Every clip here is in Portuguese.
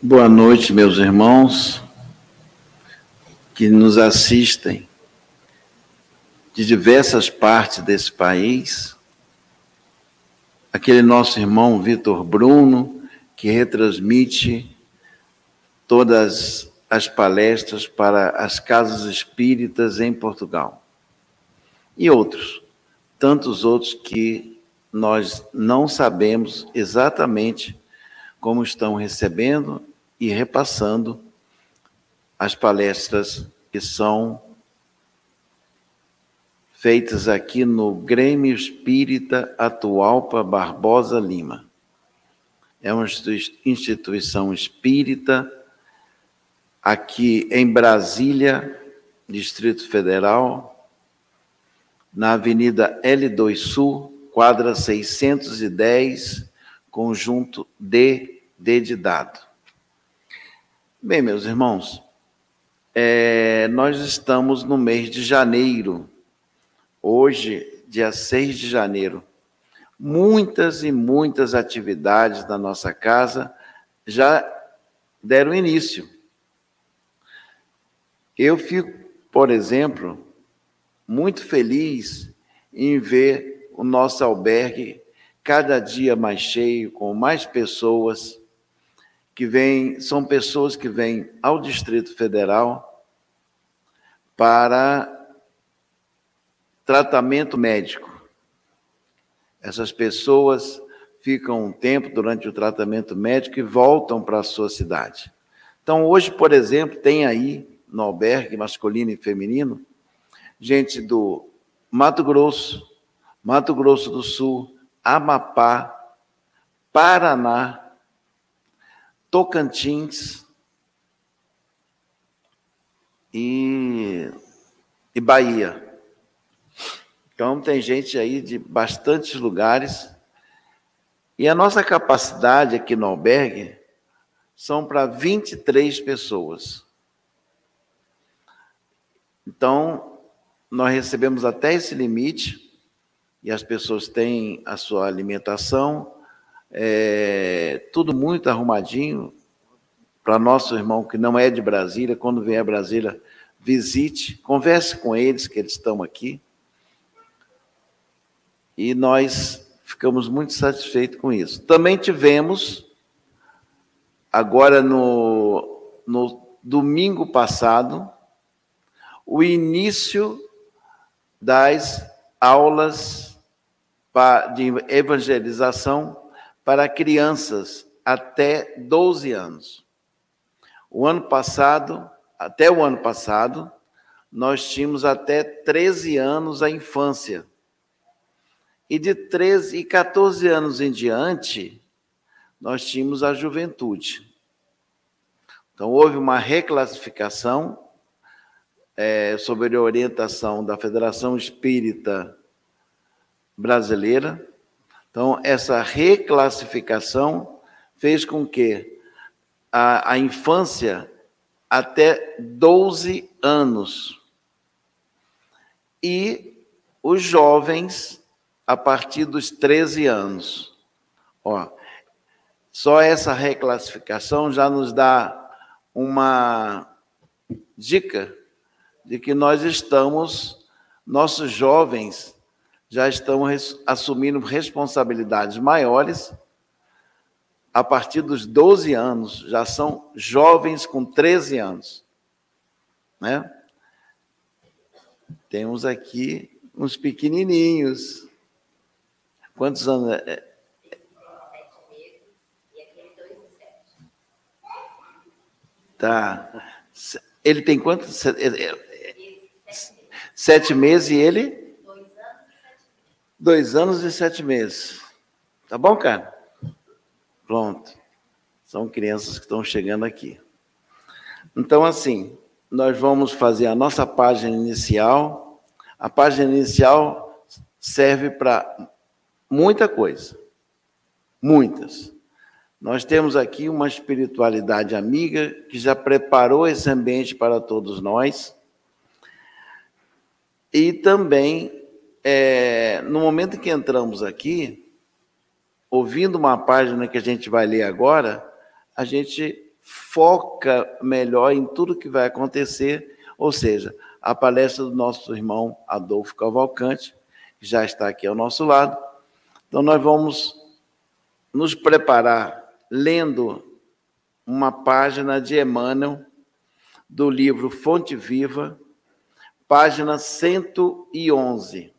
Boa noite, meus irmãos que nos assistem de diversas partes desse país. Aquele nosso irmão Vitor Bruno, que retransmite todas as palestras para as casas espíritas em Portugal. E outros, tantos outros que nós não sabemos exatamente como estão recebendo e repassando as palestras que são feitas aqui no Grêmio Espírita Atualpa Barbosa Lima. É uma instituição espírita aqui em Brasília, Distrito Federal, na Avenida L2 Sul, quadra 610, conjunto D, D de dado. Bem, meus irmãos, é, nós estamos no mês de janeiro, hoje, dia 6 de janeiro. Muitas e muitas atividades da nossa casa já deram início. Eu fico, por exemplo, muito feliz em ver o nosso albergue cada dia mais cheio, com mais pessoas que vêm, são pessoas que vêm ao Distrito Federal para tratamento médico. Essas pessoas ficam um tempo durante o tratamento médico e voltam para a sua cidade. Então, hoje, por exemplo, tem aí no albergue masculino e feminino gente do Mato Grosso, Mato Grosso do Sul, Amapá, Paraná, Tocantins e, e Bahia. Então, tem gente aí de bastantes lugares. E a nossa capacidade aqui no albergue são para 23 pessoas. Então, nós recebemos até esse limite, e as pessoas têm a sua alimentação, é, tudo muito arrumadinho. Para nosso irmão que não é de Brasília, quando vier a Brasília, visite, converse com eles, que eles estão aqui. E nós ficamos muito satisfeitos com isso. Também tivemos, agora no, no domingo passado, o início das aulas de evangelização para crianças até 12 anos. O ano passado, até o ano passado, nós tínhamos até 13 anos a infância. E de 13 e 14 anos em diante, nós tínhamos a juventude. Então, houve uma reclassificação é, sob a orientação da Federação Espírita Brasileira, então, essa reclassificação fez com que a, a infância até 12 anos e os jovens a partir dos 13 anos. Ó, só essa reclassificação já nos dá uma dica de que nós estamos, nossos jovens já estão assumindo responsabilidades maiores. A partir dos 12 anos, já são jovens com 13 anos. Né? Temos aqui uns pequenininhos. Quantos anos? É? Tá. Ele tem quantos? Sete meses e ele? Dois anos e sete meses. Tá bom, cara? Pronto. São crianças que estão chegando aqui. Então, assim, nós vamos fazer a nossa página inicial. A página inicial serve para muita coisa. Muitas. Nós temos aqui uma espiritualidade amiga que já preparou esse ambiente para todos nós. E também é, no momento que entramos aqui, ouvindo uma página que a gente vai ler agora, a gente foca melhor em tudo que vai acontecer, ou seja, a palestra do nosso irmão Adolfo Cavalcante, que já está aqui ao nosso lado. Então, nós vamos nos preparar lendo uma página de Emmanuel, do livro Fonte Viva, página 111.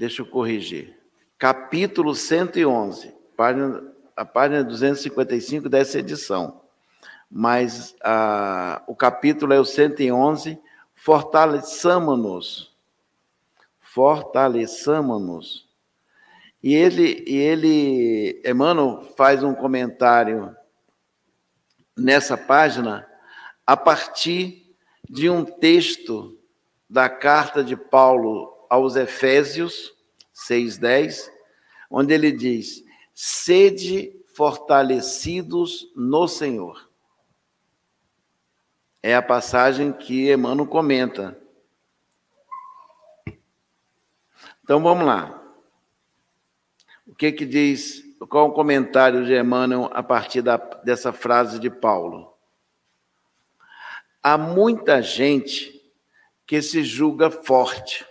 Deixa eu corrigir. Capítulo 111, página, a página 255 dessa edição. Mas a, o capítulo é o 111, fortaleçamos-nos. Fortaleçamos-nos. E ele, e ele, Emmanuel faz um comentário nessa página a partir de um texto da carta de Paulo aos Efésios 6:10, onde ele diz: "Sede fortalecidos no Senhor". É a passagem que Emmanuel comenta. Então vamos lá. O que que diz, qual o comentário de Emmanuel a partir da, dessa frase de Paulo? Há muita gente que se julga forte,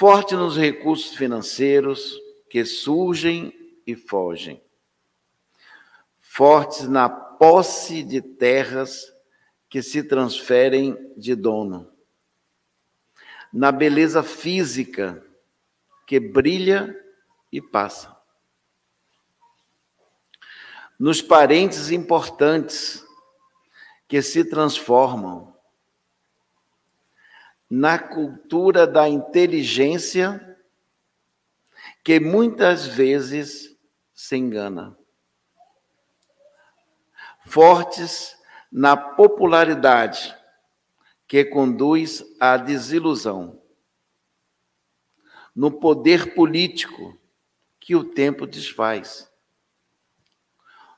forte nos recursos financeiros que surgem e fogem, fortes na posse de terras que se transferem de dono, na beleza física que brilha e passa, nos parentes importantes que se transformam, na cultura da inteligência, que muitas vezes se engana. Fortes na popularidade, que conduz à desilusão. No poder político, que o tempo desfaz.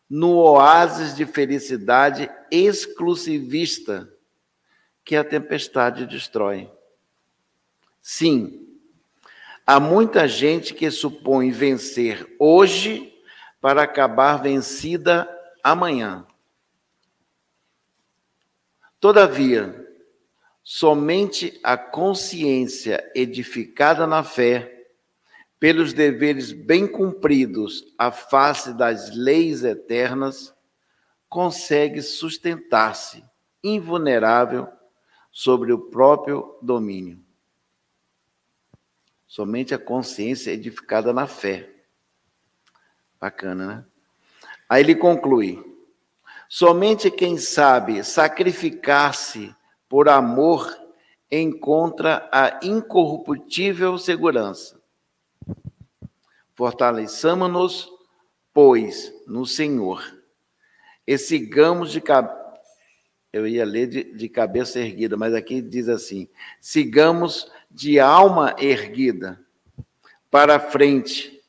No oásis de felicidade exclusivista, que a tempestade destrói. Sim, há muita gente que supõe vencer hoje para acabar vencida amanhã. Todavia, somente a consciência edificada na fé, pelos deveres bem cumpridos à face das leis eternas, consegue sustentar-se invulnerável sobre o próprio domínio. Somente a consciência edificada na fé. Bacana, né? Aí ele conclui: somente quem sabe sacrificar-se por amor encontra a incorruptível segurança. Fortaleçamos-nos, pois, no Senhor, e sigamos de cabeça eu ia ler de, de cabeça erguida, mas aqui diz assim: sigamos de alma erguida para frente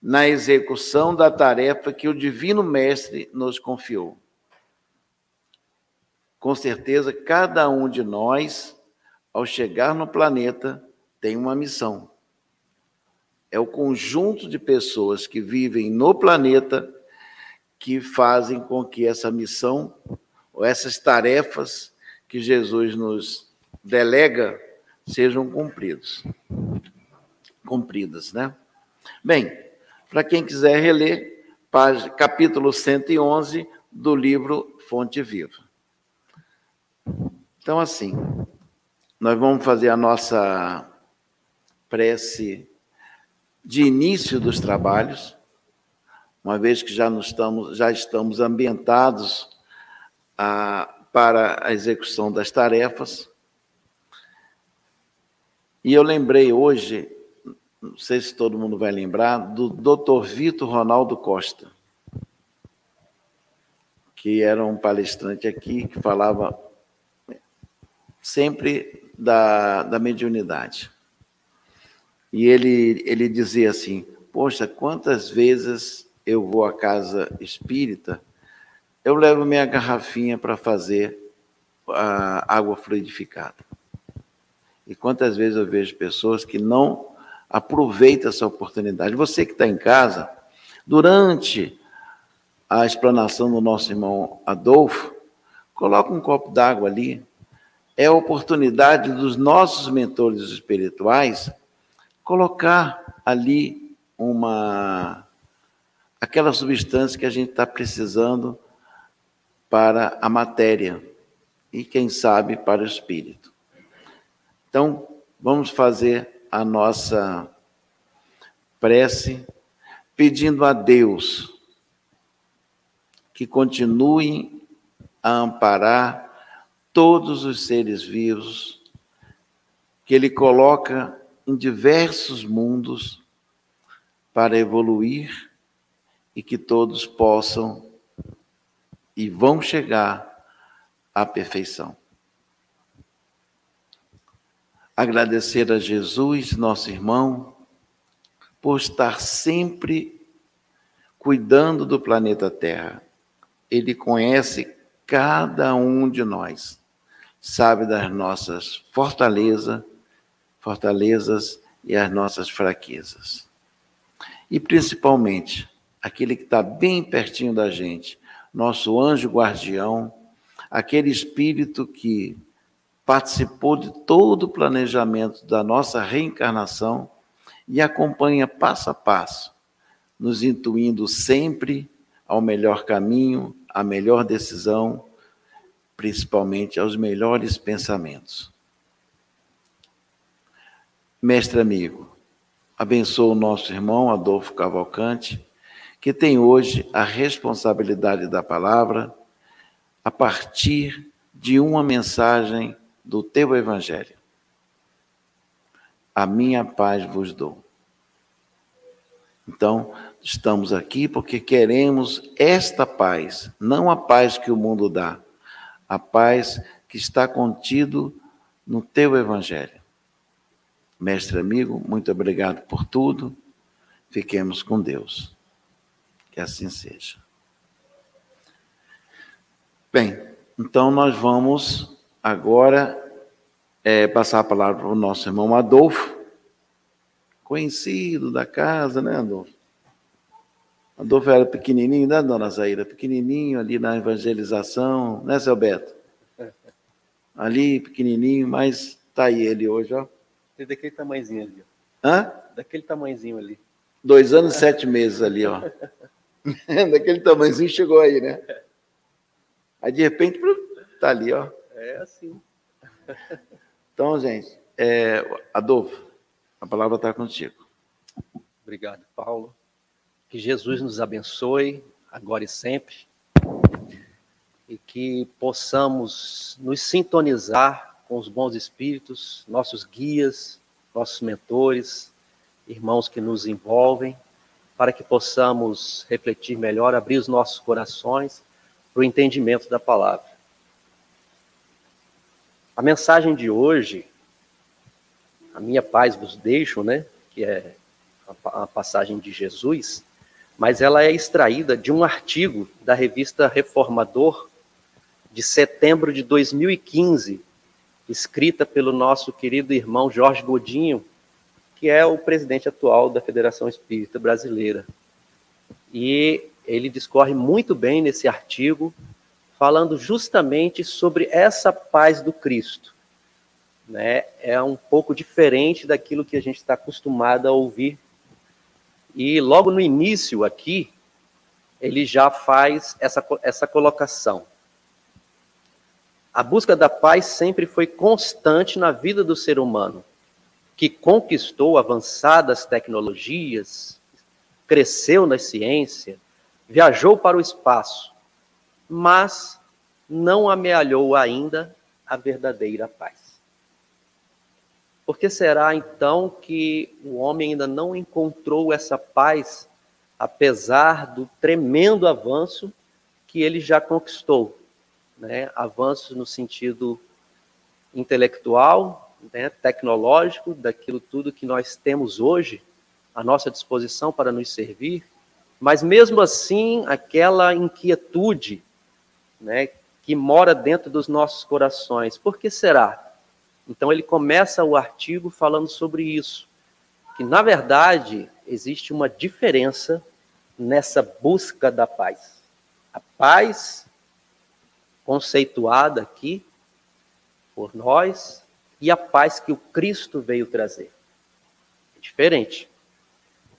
na execução da tarefa que o Divino Mestre nos confiou. Com certeza, cada um de nós, ao chegar no planeta, tem uma missão. É o conjunto de pessoas que vivem no planeta que fazem com que essa missão ou essas tarefas que Jesus nos delega sejam cumpridos. Cumpridas, né? Bem, para quem quiser reler, capítulo 111 do livro Fonte Viva. Então, assim, nós vamos fazer a nossa prece de início dos trabalhos, uma vez que já, estamos, já estamos ambientados a, para a execução das tarefas. E eu lembrei hoje, não sei se todo mundo vai lembrar, do Dr. Vitor Ronaldo Costa, que era um palestrante aqui que falava sempre da, da mediunidade. E ele, ele dizia assim: Poxa, quantas vezes eu vou à casa espírita eu levo minha garrafinha para fazer a água fluidificada. E quantas vezes eu vejo pessoas que não aproveitam essa oportunidade. Você que está em casa, Durante a explanação do nosso irmão Adolfo, coloca um copo d'água ali. É a oportunidade dos nossos mentores espirituais colocar ali uma aquela substância que a gente está precisando para a matéria e, quem sabe, para o espírito. Então, vamos fazer a nossa prece pedindo a Deus que continue a amparar todos os seres vivos que Ele coloca em diversos mundos para evoluir e que todos possam e vão chegar à perfeição. Agradecer a Jesus, nosso irmão, por estar sempre cuidando do planeta Terra. Ele conhece cada um de nós, sabe das nossas fortalezas, fortalezas e as nossas fraquezas. E principalmente, aquele que está bem pertinho da gente, nosso anjo guardião, aquele espírito que participou de todo o planejamento da nossa reencarnação e acompanha passo a passo, nos intuindo sempre ao melhor caminho, à melhor decisão, principalmente aos melhores pensamentos. Mestre amigo, abençoa o nosso irmão Adolfo Cavalcante que tem hoje a responsabilidade da palavra a partir de uma mensagem do teu Evangelho. A minha paz vos dou. Então, estamos aqui porque queremos esta paz, não a paz que o mundo dá, a paz que está contido no teu Evangelho. Mestre amigo, muito obrigado por tudo. Fiquemos com Deus. Que assim seja. Bem, então nós vamos agora é, passar a palavra para o nosso irmão Adolfo, conhecido da casa, né, Adolfo? Adolfo era pequenininho, né, dona Zaira? Pequenininho ali na evangelização, né, seu Beto? Ali, pequenininho, mas tá aí ele hoje, ó. Tem daquele tamanhozinho ali. Hã? Daquele tamanhozinho ali. Dois anos e sete meses ali, ó. Daquele tamanhozinho chegou aí, né? Aí de repente, tá ali, ó. É assim. Então, gente, é, Adolfo, a palavra está contigo. Obrigado, Paulo. Que Jesus nos abençoe agora e sempre e que possamos nos sintonizar com os bons espíritos, nossos guias, nossos mentores, irmãos que nos envolvem para que possamos refletir melhor, abrir os nossos corações para o entendimento da palavra. A mensagem de hoje, a minha paz vos deixo, né, que é a passagem de Jesus, mas ela é extraída de um artigo da revista Reformador de setembro de 2015, escrita pelo nosso querido irmão Jorge Godinho, que é o presidente atual da Federação Espírita Brasileira. E ele discorre muito bem nesse artigo, falando justamente sobre essa paz do Cristo. Né? É um pouco diferente daquilo que a gente está acostumado a ouvir. E logo no início aqui, ele já faz essa, essa colocação. A busca da paz sempre foi constante na vida do ser humano que conquistou avançadas tecnologias, cresceu na ciência, viajou para o espaço, mas não amealhou ainda a verdadeira paz. Por que será então que o homem ainda não encontrou essa paz, apesar do tremendo avanço que ele já conquistou? Né? Avanço no sentido intelectual, né, tecnológico, daquilo tudo que nós temos hoje à nossa disposição para nos servir, mas mesmo assim, aquela inquietude né, que mora dentro dos nossos corações. Por que será? Então, ele começa o artigo falando sobre isso, que na verdade existe uma diferença nessa busca da paz. A paz conceituada aqui por nós e a paz que o Cristo veio trazer. É diferente.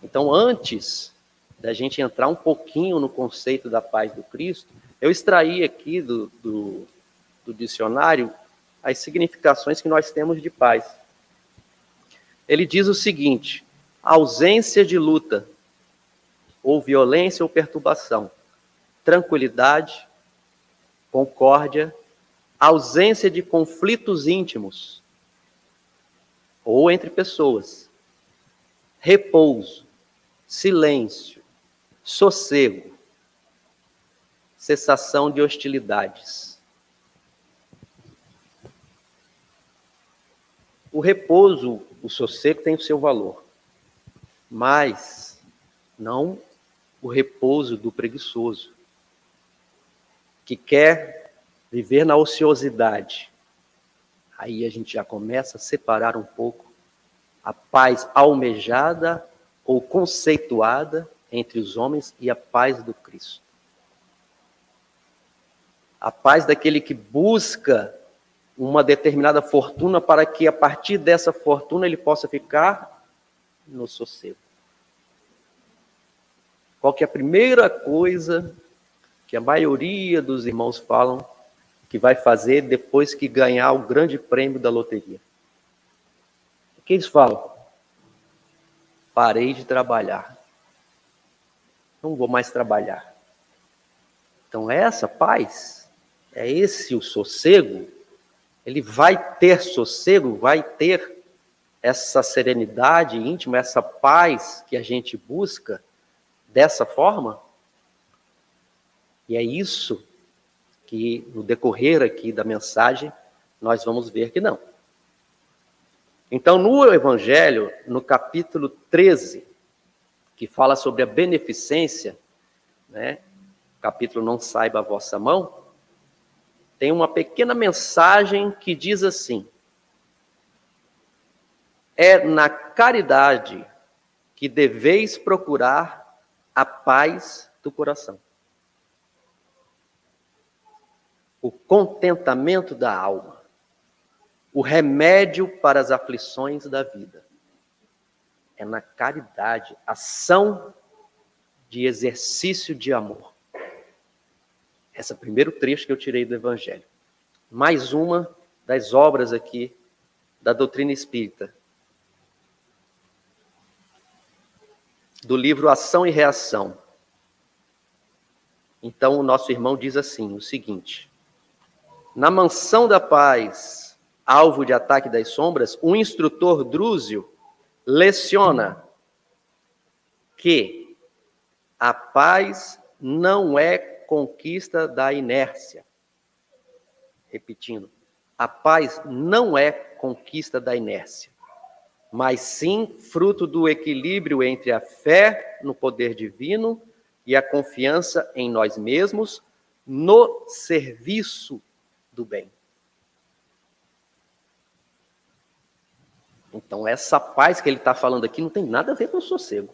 Então, antes da gente entrar um pouquinho no conceito da paz do Cristo, eu extraí aqui do, do, do dicionário as significações que nós temos de paz. Ele diz o seguinte: ausência de luta, ou violência ou perturbação, tranquilidade, concórdia, ausência de conflitos íntimos ou entre pessoas, repouso, silêncio, sossego, cessação de hostilidades. O repouso, o sossego tem o seu valor, mas não o repouso do preguiçoso, que quer viver na ociosidade. Aí a gente já começa a separar um pouco a paz almejada ou conceituada entre os homens e a paz do Cristo. A paz daquele que busca uma determinada fortuna para que a partir dessa fortuna ele possa ficar no sossego. Qual que é a primeira coisa que a maioria dos irmãos falam que vai fazer depois que ganhar o grande prêmio da loteria? O que eles falam? Parei de trabalhar. Não vou mais trabalhar. Então, essa paz, é esse o sossego ele vai ter sossego, vai ter essa serenidade íntima, essa paz que a gente busca dessa forma? E é isso que, no decorrer aqui da mensagem, nós vamos ver que não. Então, no Evangelho, no capítulo 13, que fala sobre a beneficência, né? Capítulo Não Saiba a Vossa Mão, tem uma pequena mensagem que diz assim: É na caridade que deveis procurar a paz do coração, o contentamento da alma, o remédio para as aflições da vida. É na caridade, ação de exercício de amor. Esse é o primeiro trecho que eu tirei do Evangelho. Mais uma das obras aqui da doutrina espírita. Do livro Ação e Reação. Então, o nosso irmão diz assim: o seguinte: Na mansão da paz, alvo de ataque das sombras, um instrutor drúzio leciona que a paz não é conquista da inércia. Repetindo, a paz não é conquista da inércia, mas sim fruto do equilíbrio entre a fé no poder divino e a confiança em nós mesmos no serviço do bem. Então, essa paz que ele está falando aqui não tem nada a ver com sossego.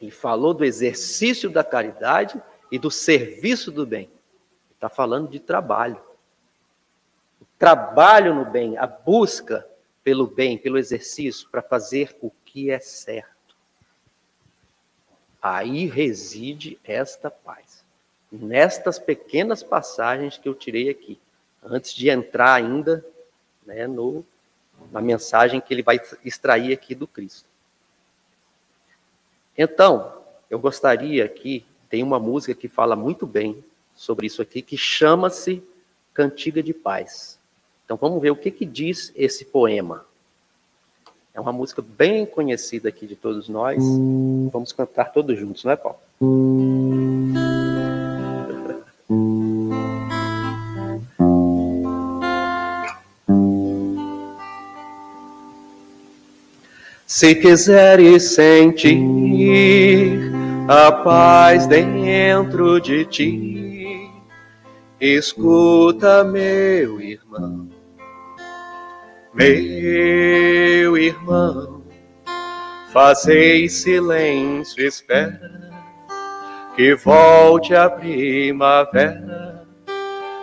Ele falou do exercício da caridade e do serviço do bem. Está falando de trabalho. O trabalho no bem, a busca pelo bem, pelo exercício, para fazer o que é certo. Aí reside esta paz. Nestas pequenas passagens que eu tirei aqui, antes de entrar ainda né, no, na mensagem que ele vai extrair aqui do Cristo. Então, eu gostaria aqui, tem uma música que fala muito bem sobre isso aqui, que chama-se Cantiga de Paz. Então vamos ver o que, que diz esse poema. É uma música bem conhecida aqui de todos nós. Vamos cantar todos juntos, não é, Paulo? Se quiseres sentir a paz dentro de ti, escuta, meu irmão, meu irmão, Fazei silêncio, espera que volte a primavera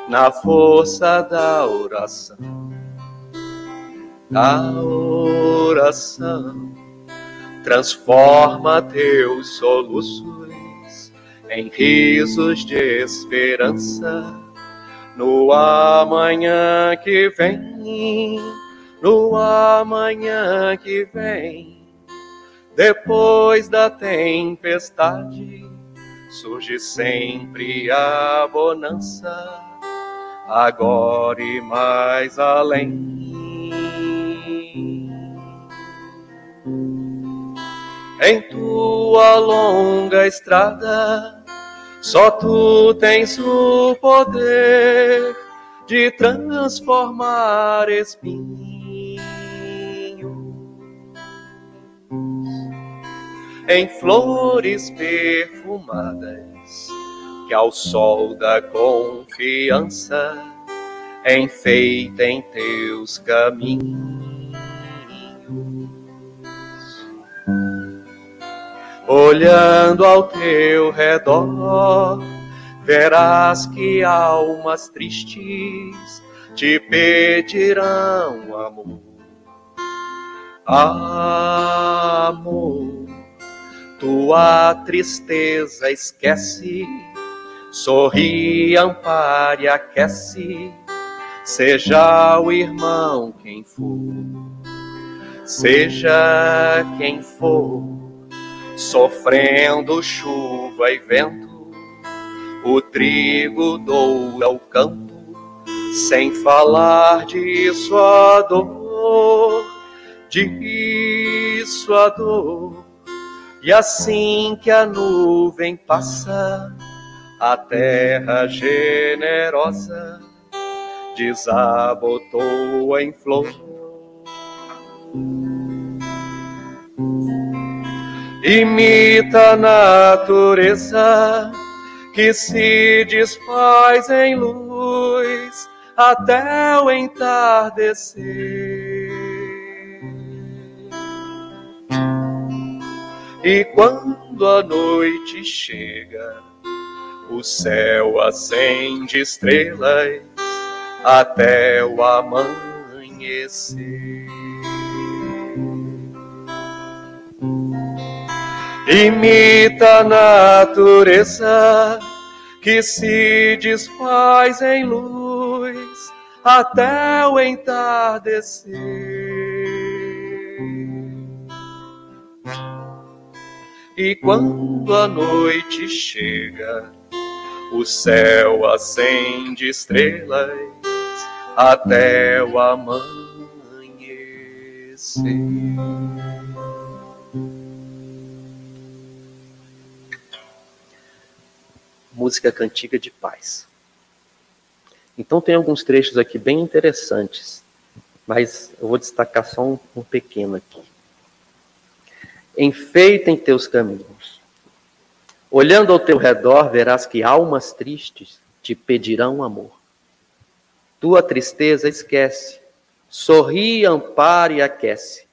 na força da oração. A oração transforma teus soluços em risos de esperança no amanhã que vem, no amanhã que vem depois da tempestade, surge sempre a bonança, agora e mais além. Em tua longa estrada, só tu tens o poder de transformar espinhos em flores perfumadas que ao sol da confiança enfeitem teus caminhos. Olhando ao teu redor, verás que almas tristes te pedirão amor. Amor tua tristeza esquece, sorri, ampare, aquece, seja o irmão quem for, seja quem for, sofrendo chuva e vento, o trigo doura o campo, sem falar de sua dor, de sua dor e assim que a nuvem passa, a terra generosa desabotou em flor. Imita a natureza que se desfaz em luz até o entardecer. E quando a noite chega, o céu acende estrelas até o amanhecer. Imita a natureza que se desfaz em luz até o entardecer. E quando a noite chega, o céu acende estrelas até o amanhecer. Música cantiga de paz. Então tem alguns trechos aqui bem interessantes, mas eu vou destacar só um, um pequeno aqui enfeitem teus caminhos. Olhando ao teu redor, verás que almas tristes te pedirão amor. Tua tristeza esquece, sorri, ampare e aquece,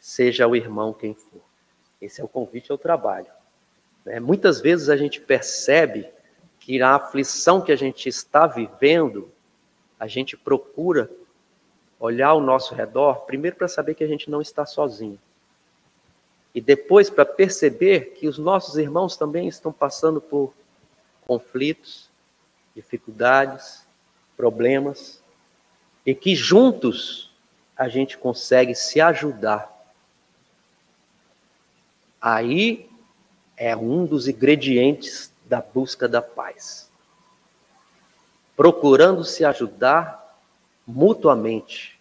seja o irmão quem for. Esse é o convite ao trabalho. Né? Muitas vezes a gente percebe que a aflição que a gente está vivendo, a gente procura olhar ao nosso redor, primeiro para saber que a gente não está sozinho e depois para perceber que os nossos irmãos também estão passando por conflitos, dificuldades, problemas, e que juntos a gente consegue se ajudar. Aí é um dos ingredientes da busca da paz. Procurando se ajudar mutuamente,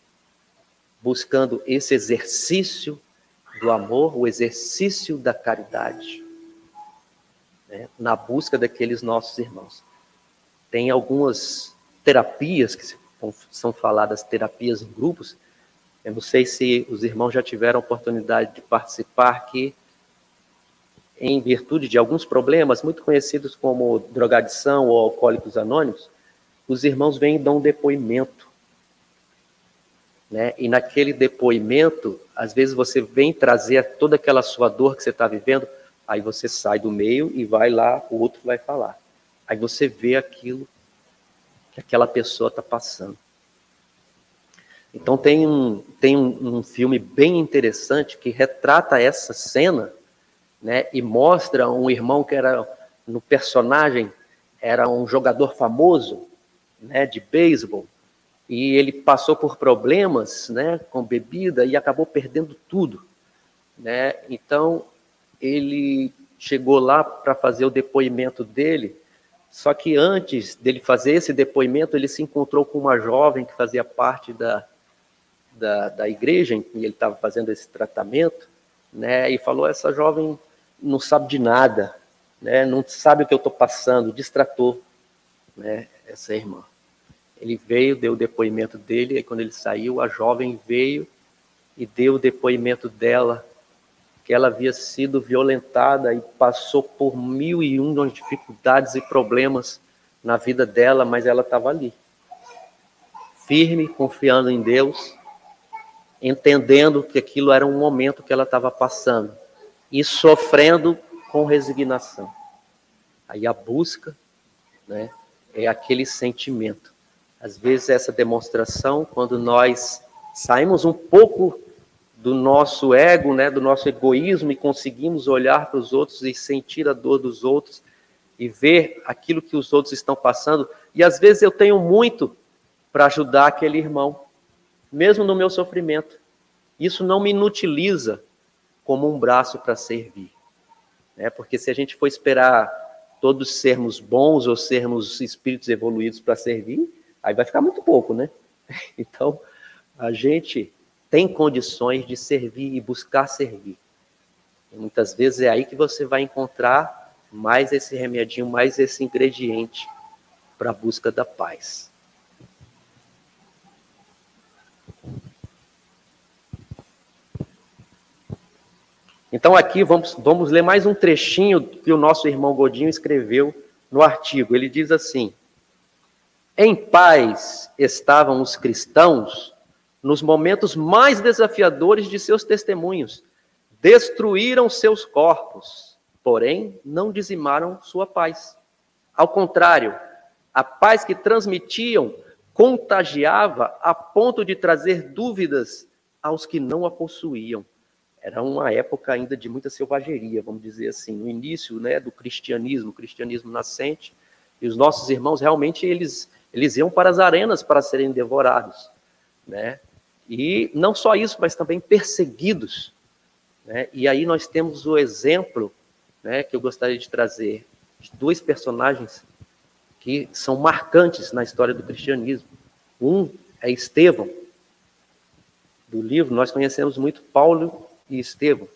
buscando esse exercício do amor, o exercício da caridade, né, na busca daqueles nossos irmãos. Tem algumas terapias que são faladas, terapias em grupos. Eu não sei se os irmãos já tiveram oportunidade de participar que, em virtude de alguns problemas muito conhecidos como drogadição ou alcoólicos anônimos, os irmãos vêm e dão um depoimento né? E naquele depoimento, às vezes você vem trazer toda aquela sua dor que você está vivendo, aí você sai do meio e vai lá, o outro vai falar. Aí você vê aquilo que aquela pessoa está passando. Então tem um, tem um, um, filme bem interessante que retrata essa cena, né? E mostra um irmão que era no personagem era um jogador famoso, né? De beisebol e ele passou por problemas, né, com bebida e acabou perdendo tudo, né? Então ele chegou lá para fazer o depoimento dele, só que antes dele fazer esse depoimento, ele se encontrou com uma jovem que fazia parte da, da, da igreja em que ele estava fazendo esse tratamento, né? E falou: essa jovem não sabe de nada, né? Não sabe o que eu estou passando, distratou, né? Essa irmã. Ele veio, deu o depoimento dele, e quando ele saiu, a jovem veio e deu o depoimento dela, que ela havia sido violentada e passou por mil e um dificuldades e problemas na vida dela, mas ela estava ali, firme, confiando em Deus, entendendo que aquilo era um momento que ela estava passando e sofrendo com resignação. Aí a busca, né, é aquele sentimento às vezes, essa demonstração, quando nós saímos um pouco do nosso ego, né, do nosso egoísmo e conseguimos olhar para os outros e sentir a dor dos outros e ver aquilo que os outros estão passando. E às vezes eu tenho muito para ajudar aquele irmão, mesmo no meu sofrimento. Isso não me inutiliza como um braço para servir. Né? Porque se a gente for esperar todos sermos bons ou sermos espíritos evoluídos para servir, Aí vai ficar muito pouco, né? Então, a gente tem condições de servir e buscar servir. E muitas vezes é aí que você vai encontrar mais esse remedinho, mais esse ingrediente para a busca da paz. Então aqui vamos, vamos ler mais um trechinho que o nosso irmão Godinho escreveu no artigo. Ele diz assim: em paz estavam os cristãos nos momentos mais desafiadores de seus testemunhos. Destruíram seus corpos, porém não dizimaram sua paz. Ao contrário, a paz que transmitiam contagiava a ponto de trazer dúvidas aos que não a possuíam. Era uma época ainda de muita selvageria, vamos dizer assim, no início né, do cristianismo, cristianismo nascente, e os nossos irmãos realmente eles eles iam para as arenas para serem devorados, né? E não só isso, mas também perseguidos, né? E aí nós temos o exemplo, né, que eu gostaria de trazer de dois personagens que são marcantes na história do cristianismo. Um é Estevão, do livro, nós conhecemos muito Paulo e Estevão,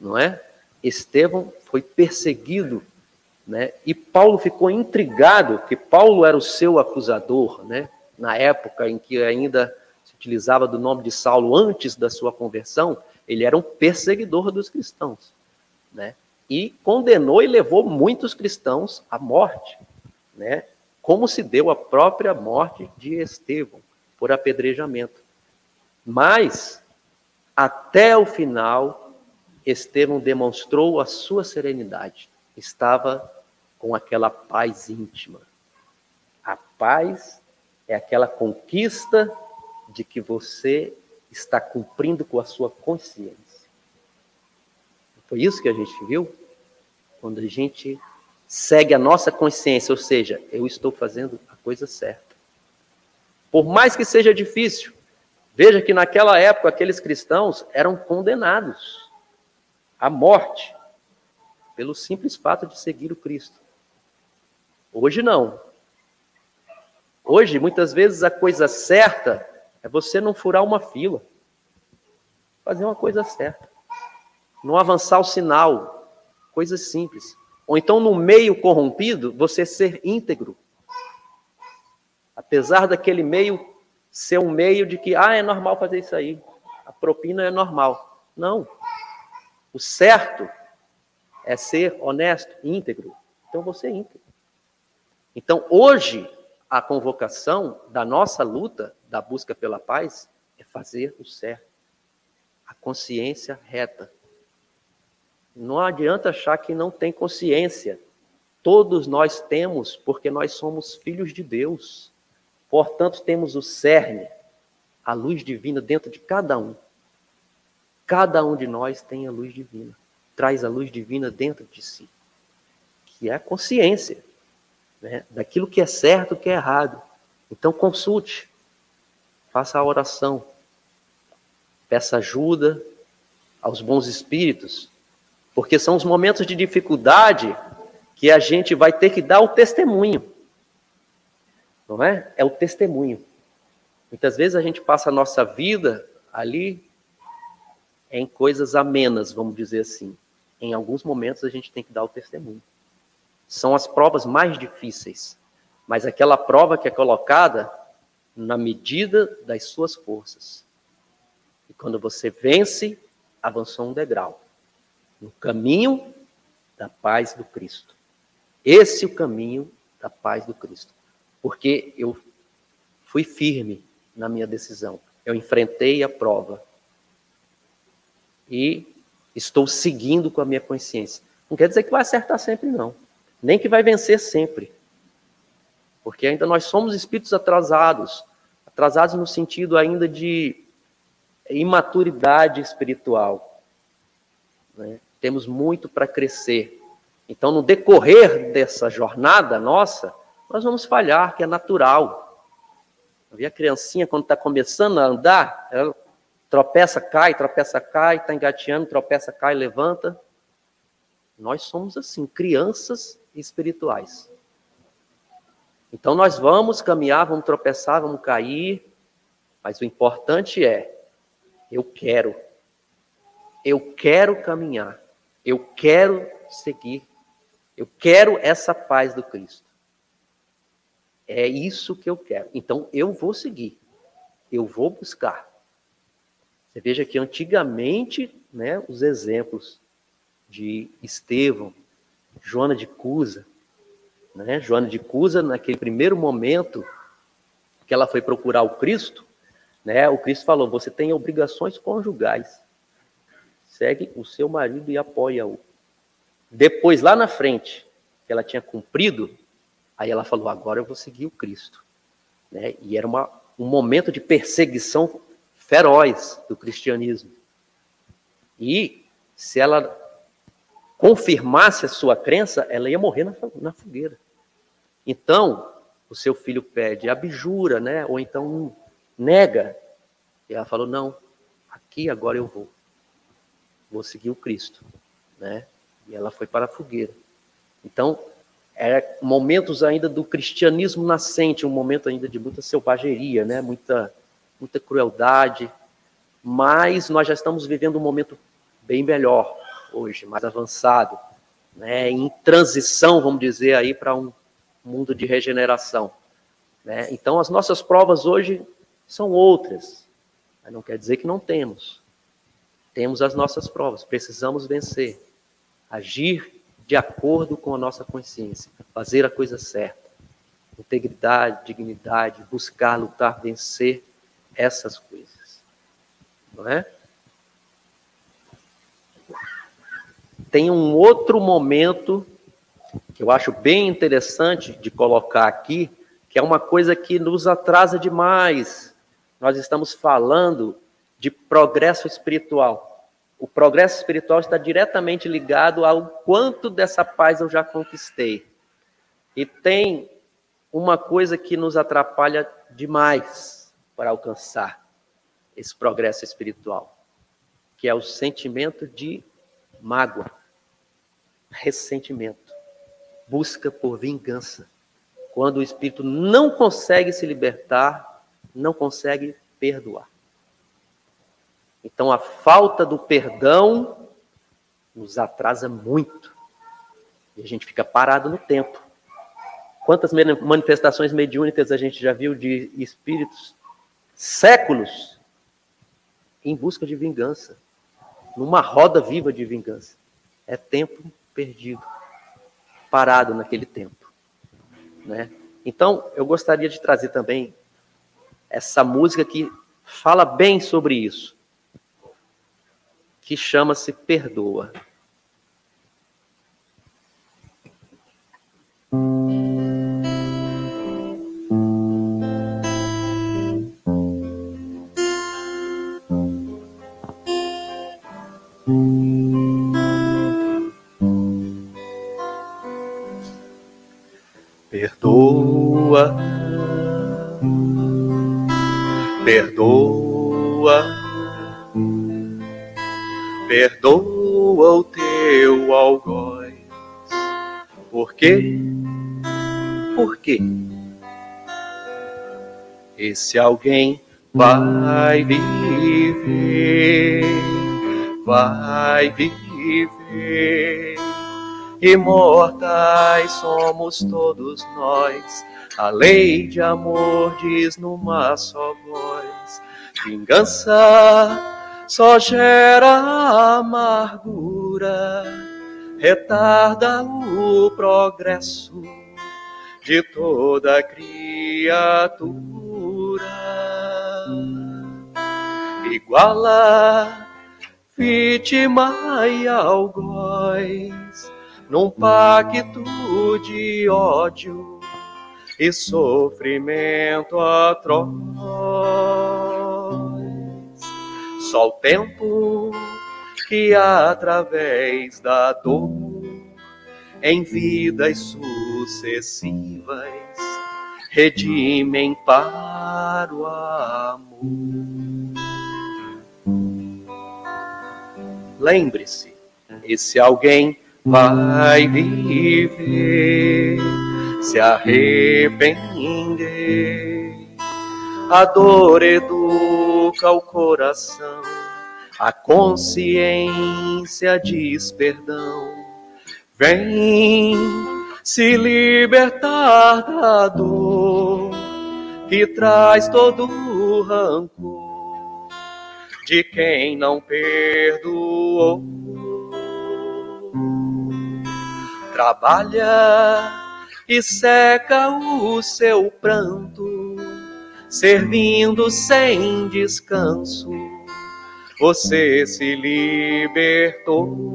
não é? Estevão foi perseguido né? E Paulo ficou intrigado, que Paulo era o seu acusador, né? na época em que ainda se utilizava do nome de Saulo antes da sua conversão, ele era um perseguidor dos cristãos. Né? E condenou e levou muitos cristãos à morte, né? como se deu a própria morte de Estevão, por apedrejamento. Mas, até o final, Estevão demonstrou a sua serenidade. Estava com aquela paz íntima. A paz é aquela conquista de que você está cumprindo com a sua consciência. Foi isso que a gente viu? Quando a gente segue a nossa consciência, ou seja, eu estou fazendo a coisa certa. Por mais que seja difícil, veja que naquela época aqueles cristãos eram condenados à morte pelo simples fato de seguir o Cristo. Hoje não. Hoje, muitas vezes, a coisa certa é você não furar uma fila. Fazer uma coisa certa. Não avançar o sinal. Coisas simples. Ou então, no meio corrompido, você ser íntegro. Apesar daquele meio ser um meio de que, ah, é normal fazer isso aí. A propina é normal. Não. O certo é ser honesto, íntegro. Então, você é íntegro. Então, hoje, a convocação da nossa luta, da busca pela paz, é fazer o certo. A consciência reta. Não adianta achar que não tem consciência. Todos nós temos, porque nós somos filhos de Deus. Portanto, temos o cerne, a luz divina dentro de cada um. Cada um de nós tem a luz divina, traz a luz divina dentro de si, que é a consciência né, daquilo que é certo, o que é errado. Então, consulte, faça a oração, peça ajuda aos bons espíritos, porque são os momentos de dificuldade que a gente vai ter que dar o testemunho. Não é? É o testemunho. Muitas vezes a gente passa a nossa vida ali em coisas amenas, vamos dizer assim. Em alguns momentos a gente tem que dar o testemunho. São as provas mais difíceis, mas aquela prova que é colocada na medida das suas forças. E quando você vence, avançou um degrau no caminho da paz do Cristo. Esse é o caminho da paz do Cristo. Porque eu fui firme na minha decisão. Eu enfrentei a prova. E estou seguindo com a minha consciência. Não quer dizer que vai acertar sempre, não. Nem que vai vencer sempre. Porque ainda nós somos espíritos atrasados. Atrasados no sentido ainda de imaturidade espiritual. Né? Temos muito para crescer. Então, no decorrer dessa jornada nossa, nós vamos falhar, que é natural. A criancinha, quando está começando a andar, ela tropeça, cai, tropeça, cai, está engateando, tropeça, cai, levanta. Nós somos assim, crianças espirituais. Então nós vamos caminhar, vamos tropeçar, vamos cair, mas o importante é eu quero. Eu quero caminhar. Eu quero seguir. Eu quero essa paz do Cristo. É isso que eu quero. Então eu vou seguir. Eu vou buscar. Você veja que antigamente, né, os exemplos de Estevão, Joana de Cusa, né, Joana de Cusa, naquele primeiro momento que ela foi procurar o Cristo, né, o Cristo falou: você tem obrigações conjugais. Segue o seu marido e apoia-o. Depois, lá na frente, que ela tinha cumprido Aí ela falou: agora eu vou seguir o Cristo. Né? E era uma, um momento de perseguição feroz do cristianismo. E se ela confirmasse a sua crença, ela ia morrer na, na fogueira. Então, o seu filho pede abjura, né? ou então nega. E ela falou: não, aqui agora eu vou. Vou seguir o Cristo. Né? E ela foi para a fogueira. Então, é, momentos ainda do cristianismo nascente, um momento ainda de muita selvageria, né? muita, muita crueldade, mas nós já estamos vivendo um momento bem melhor hoje, mais avançado, né? em transição, vamos dizer, aí para um mundo de regeneração. Né? Então, as nossas provas hoje são outras, mas não quer dizer que não temos. Temos as nossas provas, precisamos vencer, agir de acordo com a nossa consciência, fazer a coisa certa. Integridade, dignidade, buscar, lutar, vencer essas coisas. Não é? Tem um outro momento que eu acho bem interessante de colocar aqui, que é uma coisa que nos atrasa demais. Nós estamos falando de progresso espiritual. O progresso espiritual está diretamente ligado ao quanto dessa paz eu já conquistei. E tem uma coisa que nos atrapalha demais para alcançar esse progresso espiritual, que é o sentimento de mágoa, ressentimento, busca por vingança. Quando o espírito não consegue se libertar, não consegue perdoar. Então a falta do perdão nos atrasa muito. E a gente fica parado no tempo. Quantas manifestações mediúnicas a gente já viu de espíritos séculos em busca de vingança, numa roda viva de vingança. É tempo perdido, parado naquele tempo, né? Então, eu gostaria de trazer também essa música que fala bem sobre isso, que chama-se perdoa. Quê? Por quê? Esse alguém vai viver, vai viver Imortais somos todos nós, a lei de amor diz numa só voz: vingança só gera amargura, retarda o progresso de toda criatura, iguala vítima e algoz num pacto de ódio e sofrimento atroz. Só o tempo que através da dor em vidas sucessivas redimem para o amor. Lembre-se, esse alguém vai viver, se arrepender. A dor educa o coração, a consciência diz perdão. Vem se libertar da dor que traz todo o rancor de quem não perdoou trabalha e seca o seu pranto, servindo sem descanso. Você se libertou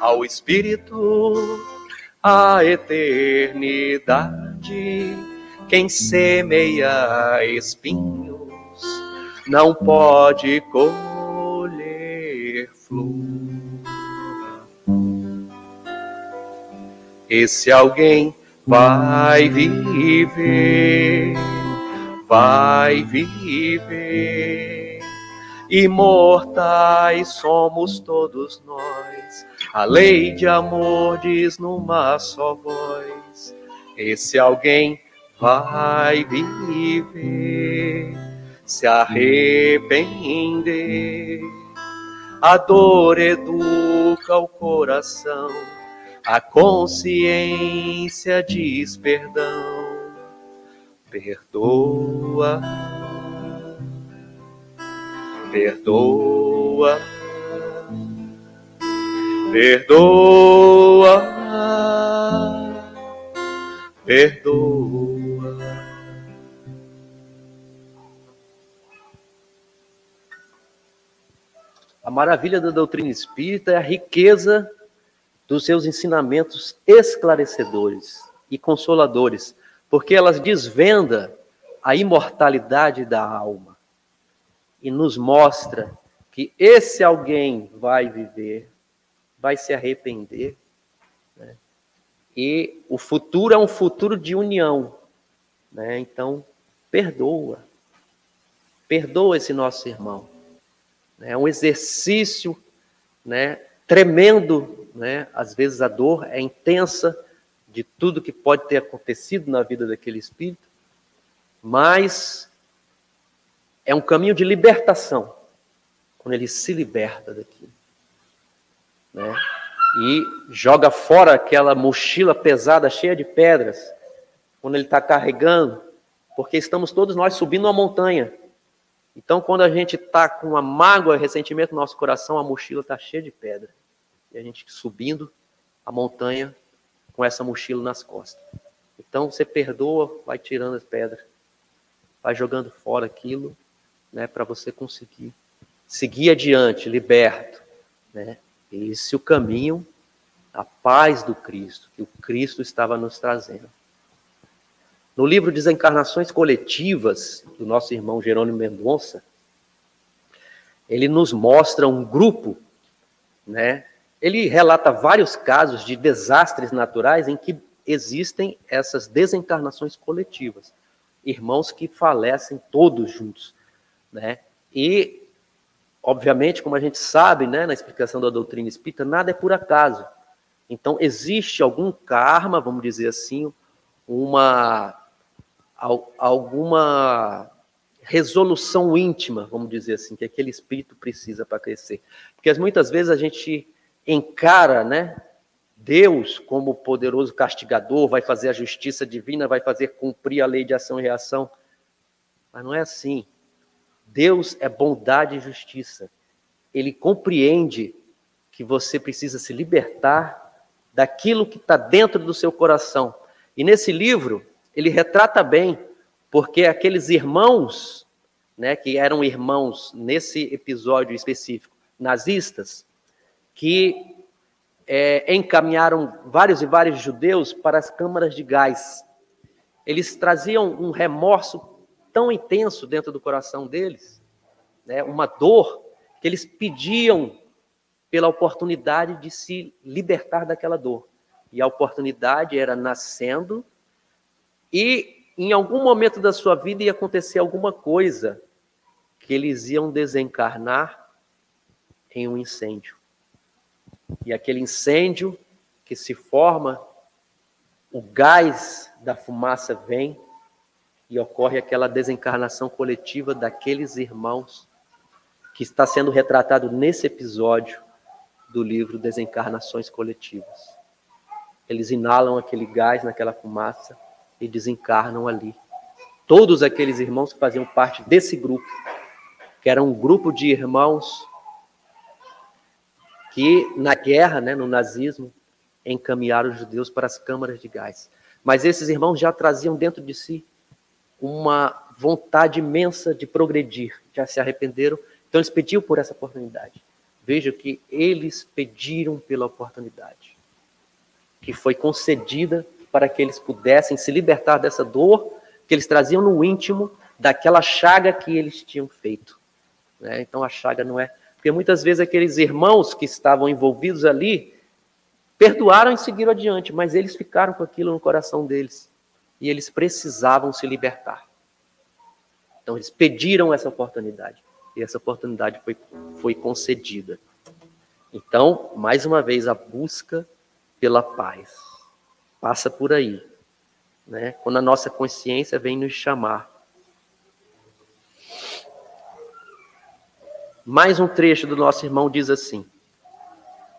ao Espírito, a eternidade. Quem semeia espinhos não pode colher flor. Esse alguém vai viver, vai viver. Imortais somos todos nós, a lei de amor diz numa só voz: Esse alguém vai viver, se arrepender. A dor educa o coração a consciência diz perdão, perdoa, perdoa, perdoa, perdoa. A maravilha da doutrina espírita é a riqueza dos seus ensinamentos esclarecedores e consoladores, porque elas desvenda a imortalidade da alma e nos mostra que esse alguém vai viver, vai se arrepender, né? e o futuro é um futuro de união, né? Então perdoa, perdoa esse nosso irmão. É um exercício, né? Tremendo né? Às vezes a dor é intensa de tudo que pode ter acontecido na vida daquele espírito, mas é um caminho de libertação quando ele se liberta daquilo, né? E joga fora aquela mochila pesada, cheia de pedras, quando ele está carregando, porque estamos todos nós subindo uma montanha. Então, quando a gente está com uma mágoa, ressentimento no nosso coração, a mochila está cheia de pedra e a gente subindo a montanha com essa mochila nas costas. Então você perdoa, vai tirando as pedras. vai jogando fora aquilo, né, para você conseguir seguir adiante, liberto, né? Esse é o caminho, a paz do Cristo, que o Cristo estava nos trazendo. No livro Desencarnações Coletivas, do nosso irmão Jerônimo Mendonça, ele nos mostra um grupo, né? Ele relata vários casos de desastres naturais em que existem essas desencarnações coletivas, irmãos que falecem todos juntos, né? E obviamente, como a gente sabe, né, na explicação da doutrina espírita, nada é por acaso. Então existe algum karma, vamos dizer assim, uma alguma resolução íntima, vamos dizer assim, que aquele espírito precisa para crescer. Porque muitas vezes a gente encara, né, Deus como poderoso castigador, vai fazer a justiça divina, vai fazer cumprir a lei de ação e reação. Mas não é assim. Deus é bondade e justiça. Ele compreende que você precisa se libertar daquilo que está dentro do seu coração. E nesse livro, ele retrata bem, porque aqueles irmãos, né, que eram irmãos nesse episódio específico, nazistas, que é, encaminharam vários e vários judeus para as câmaras de gás. Eles traziam um remorso tão intenso dentro do coração deles, né, uma dor, que eles pediam pela oportunidade de se libertar daquela dor. E a oportunidade era nascendo e em algum momento da sua vida ia acontecer alguma coisa que eles iam desencarnar em um incêndio. E aquele incêndio que se forma, o gás da fumaça vem e ocorre aquela desencarnação coletiva daqueles irmãos que está sendo retratado nesse episódio do livro Desencarnações Coletivas. Eles inalam aquele gás naquela fumaça e desencarnam ali. Todos aqueles irmãos que faziam parte desse grupo, que era um grupo de irmãos que na guerra, né, no nazismo, encaminharam os judeus para as câmaras de gás. Mas esses irmãos já traziam dentro de si uma vontade imensa de progredir, já se arrependeram, então eles pediam por essa oportunidade. Veja que eles pediram pela oportunidade, que foi concedida para que eles pudessem se libertar dessa dor que eles traziam no íntimo daquela chaga que eles tinham feito. Né? Então a chaga não é. Porque muitas vezes aqueles irmãos que estavam envolvidos ali perdoaram e seguiram adiante, mas eles ficaram com aquilo no coração deles. E eles precisavam se libertar. Então eles pediram essa oportunidade. E essa oportunidade foi, foi concedida. Então, mais uma vez, a busca pela paz passa por aí. Né? Quando a nossa consciência vem nos chamar. Mais um trecho do nosso irmão diz assim: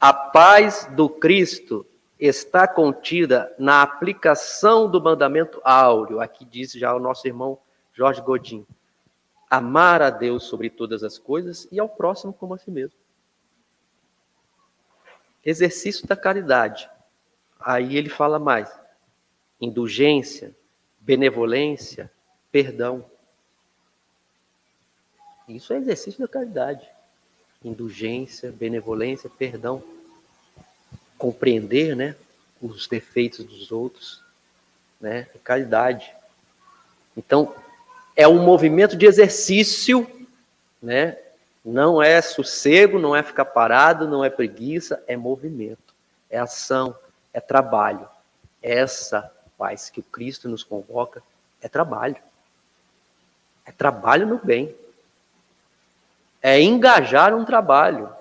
A paz do Cristo está contida na aplicação do mandamento áureo. Aqui diz já o nosso irmão Jorge Godin. Amar a Deus sobre todas as coisas e ao próximo como a si mesmo. Exercício da caridade. Aí ele fala mais: indulgência, benevolência, perdão. Isso é exercício da caridade. Indulgência, benevolência, perdão. Compreender, né, os defeitos dos outros, né, caridade. Então, é um movimento de exercício, né? Não é sossego, não é ficar parado, não é preguiça, é movimento, é ação, é trabalho. Essa paz que o Cristo nos convoca é trabalho. É trabalho no bem. É engajar um trabalho.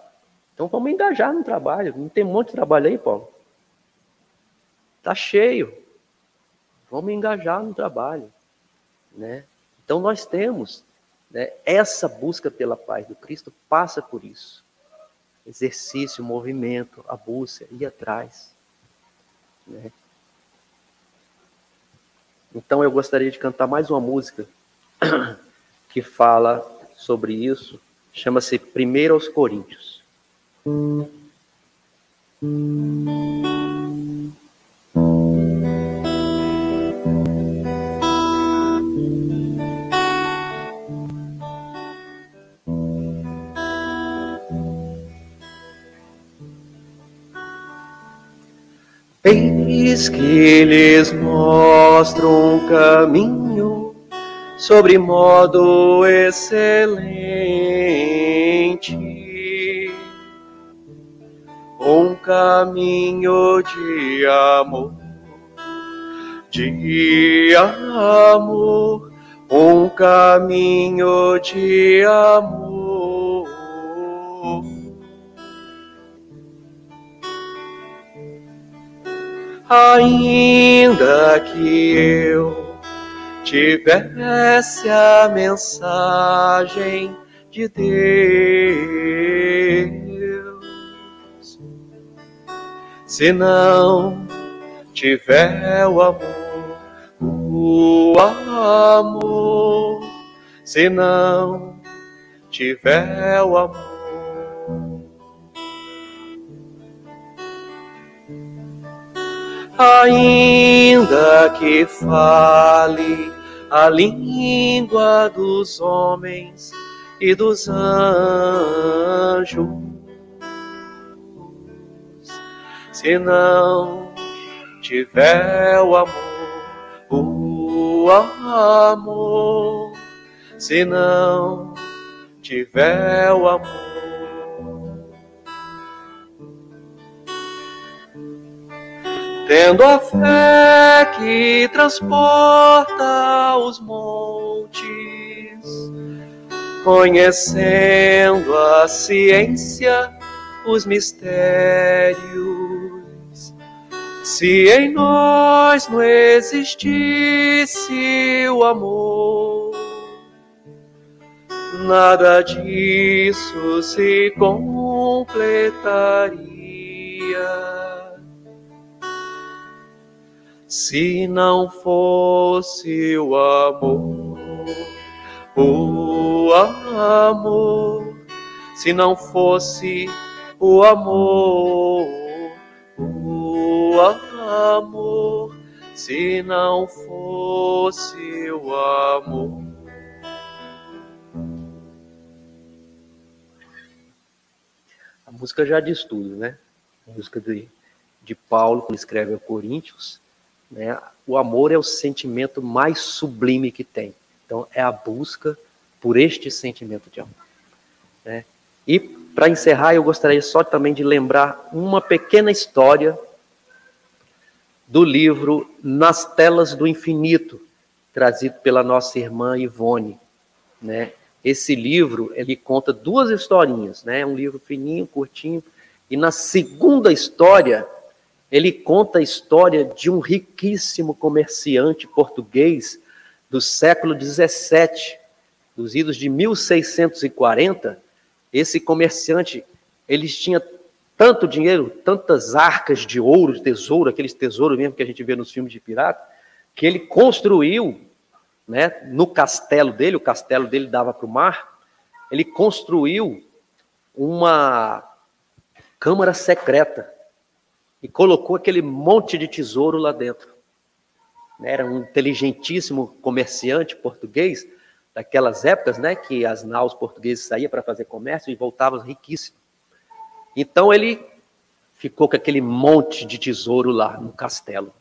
Então vamos engajar no trabalho. Não tem um monte de trabalho aí, Paulo? Tá cheio. Vamos engajar no trabalho, né? Então nós temos né, essa busca pela paz do Cristo passa por isso. Exercício, movimento, a busca, ir atrás. Né? Então eu gostaria de cantar mais uma música que fala sobre isso, Chama-se Primeiro aos Coríntios. Eis que lhes mostro um caminho sobre modo excelente caminho de amor, de amor, um caminho de amor. ainda que eu tivesse a mensagem de Deus, se não tiver o amor, o amor, se não tiver o amor. Ainda que fale a língua dos homens e dos anjos, se não tiver o amor, o amor, se não tiver o amor tendo a fé que transporta os montes, conhecendo a ciência, os mistérios. Se em nós não existisse o amor, nada disso se completaria. Se não fosse o amor, o amor, se não fosse o amor, o amor, se não fosse o amor. A música já diz tudo, né? A música de, de Paulo, que escreve a Coríntios, né? O amor é o sentimento mais sublime que tem. Então, é a busca por este sentimento de amor. Né? E, para encerrar, eu gostaria só também de lembrar uma pequena história do livro Nas Telas do Infinito, trazido pela nossa irmã Ivone. Né? Esse livro, ele conta duas historinhas, né? Um livro fininho, curtinho, e na segunda história, ele conta a história de um riquíssimo comerciante português do século 17, dos idos de 1640. Esse comerciante, ele tinha tanto dinheiro, tantas arcas de ouro, de tesouro, aqueles tesouros mesmo que a gente vê nos filmes de pirata, que ele construiu, né, no castelo dele, o castelo dele dava para o mar, ele construiu uma câmara secreta e colocou aquele monte de tesouro lá dentro. Era um inteligentíssimo comerciante português daquelas épocas, né, que as naus portuguesas saíam para fazer comércio e voltavam riquíssimos. Então ele ficou com aquele monte de tesouro lá no castelo.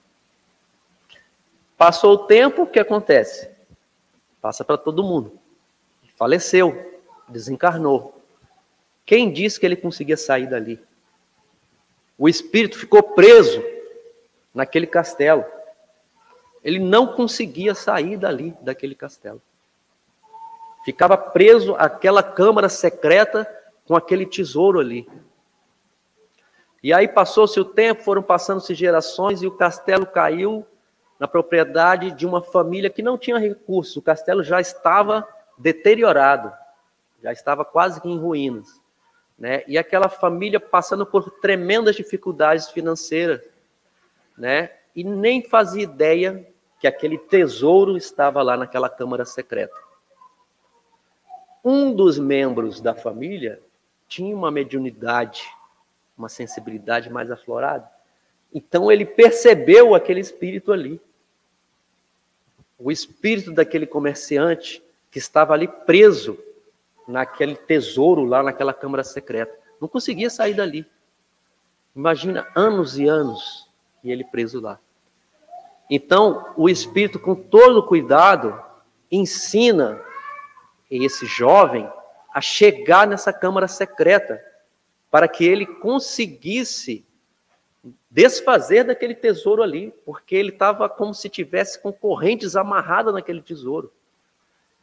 Passou o tempo, o que acontece? Passa para todo mundo. Faleceu, desencarnou. Quem disse que ele conseguia sair dali? O espírito ficou preso naquele castelo. Ele não conseguia sair dali, daquele castelo. Ficava preso àquela câmara secreta com aquele tesouro ali. E aí passou-se o tempo, foram passando-se gerações e o castelo caiu na propriedade de uma família que não tinha recursos. O castelo já estava deteriorado, já estava quase que em ruínas né? E aquela família passando por tremendas dificuldades financeiras, né? E nem fazia ideia que aquele tesouro estava lá naquela câmara secreta. Um dos membros da família tinha uma mediunidade, uma sensibilidade mais aflorada. Então ele percebeu aquele espírito ali. O espírito daquele comerciante que estava ali preso naquele tesouro lá naquela câmara secreta. Não conseguia sair dali. Imagina anos e anos e ele preso lá. Então, o Espírito, com todo cuidado, ensina esse jovem a chegar nessa câmara secreta, para que ele conseguisse desfazer daquele tesouro ali, porque ele estava como se tivesse com correntes amarradas naquele tesouro.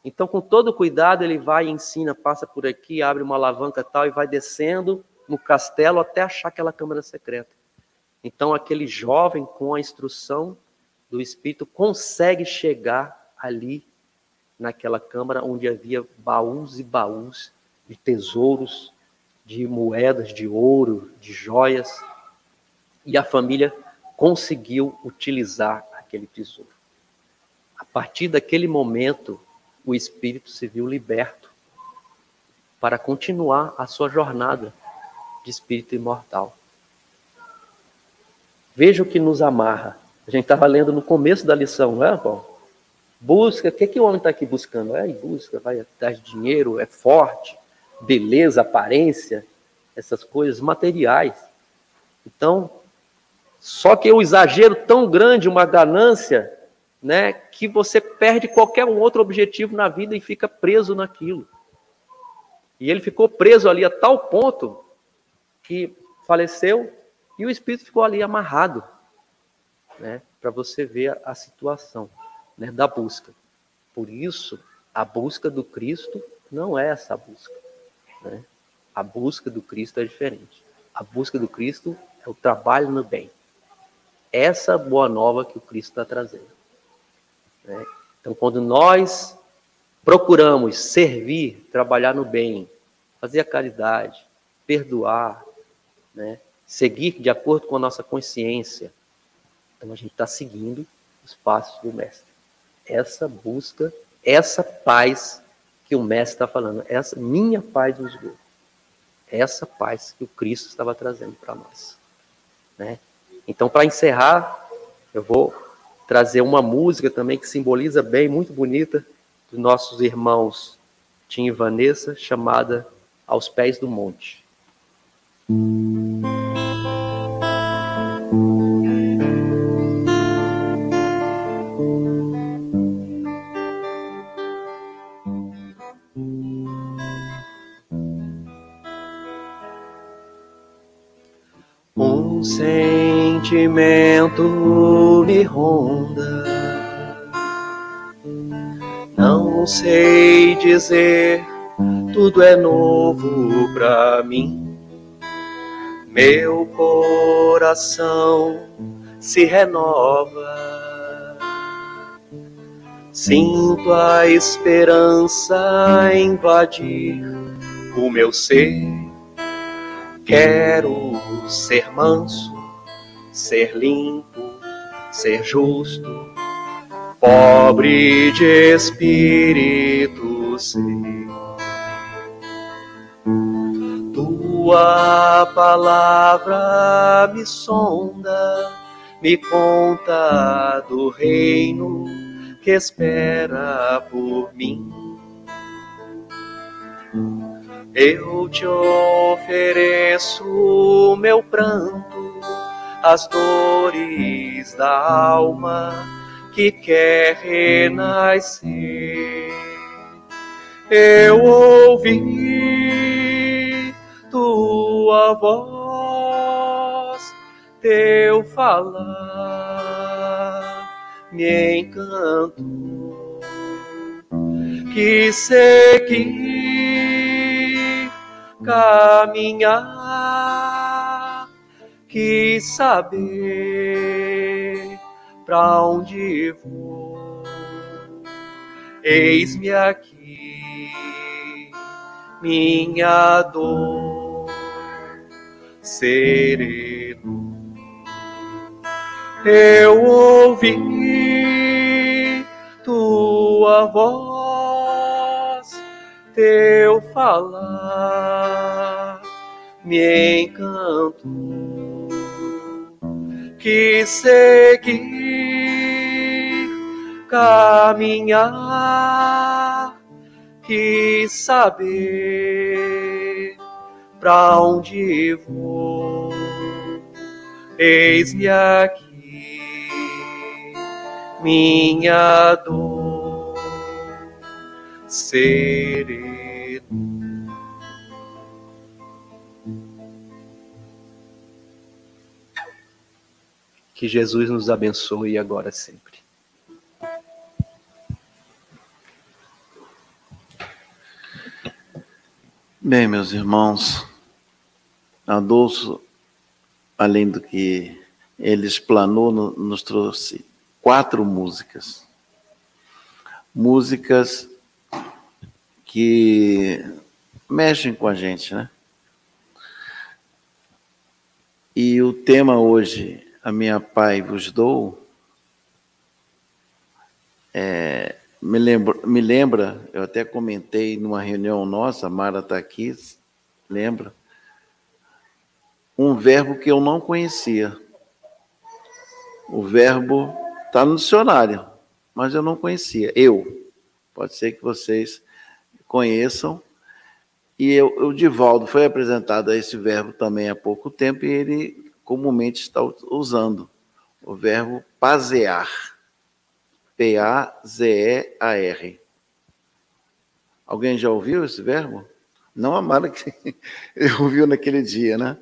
Então, com todo cuidado, ele vai e ensina, passa por aqui, abre uma alavanca tal e vai descendo no castelo até achar aquela câmara secreta. Então, aquele jovem, com a instrução do Espírito, consegue chegar ali, naquela câmara onde havia baús e baús de tesouros, de moedas de ouro, de joias, e a família conseguiu utilizar aquele tesouro. A partir daquele momento, o espírito se viu liberto para continuar a sua jornada de espírito imortal. Veja o que nos amarra. A gente estava lendo no começo da lição, não é, Paulo? Busca, o que, que o homem está aqui buscando? É, busca, vai atrás de dinheiro, é forte, beleza, aparência, essas coisas materiais. Então, só que o exagero tão grande, uma ganância, né, que você perde qualquer um outro objetivo na vida e fica preso naquilo. E ele ficou preso ali a tal ponto que faleceu e o espírito ficou ali amarrado, né, para você ver a situação né, da busca. Por isso, a busca do Cristo não é essa busca. Né? A busca do Cristo é diferente. A busca do Cristo é o trabalho no bem. Essa boa nova que o Cristo está trazendo. Né? Então, quando nós procuramos servir, trabalhar no bem, fazer a caridade, perdoar, né? seguir de acordo com a nossa consciência, então a gente está seguindo os passos do Mestre essa busca, essa paz que o mestre está falando, essa minha paz nos deu. Essa paz que o Cristo estava trazendo para nós. Né? Então, para encerrar, eu vou trazer uma música também que simboliza bem, muito bonita, dos nossos irmãos Tim e Vanessa, chamada Aos Pés do Monte. Sentimento me ronda. Não sei dizer, tudo é novo pra mim. Meu coração se renova. Sinto a esperança invadir o meu ser. Quero ser manso ser limpo, ser justo, pobre de espírito ser. Tua palavra me sonda, me conta do reino que espera por mim. Eu te ofereço meu pranto as dores da alma que quer renascer. Eu ouvi tua voz, teu falar me encantou, que seguir, caminhar quis saber para onde vou. Eis-me aqui, minha dor sereno. Eu ouvi tua voz, teu falar me encantou que seguir, caminhar, que saber para onde vou. Eis-me aqui, minha dor sereno. Que Jesus nos abençoe agora sempre. Bem, meus irmãos, Adolfo, além do que ele explanou, nos trouxe quatro músicas. Músicas que mexem com a gente, né? E o tema hoje a minha pai vos dou, é, me, lembra, me lembra, eu até comentei numa reunião nossa, a Mara está aqui, lembra? Um verbo que eu não conhecia. O verbo está no dicionário, mas eu não conhecia. Eu. Pode ser que vocês conheçam. E eu, o Divaldo foi apresentado a esse verbo também há pouco tempo e ele comumente está usando o verbo pazear. P-A-Z-E-A-R. Alguém já ouviu esse verbo? Não a Mara que ouviu naquele dia, né?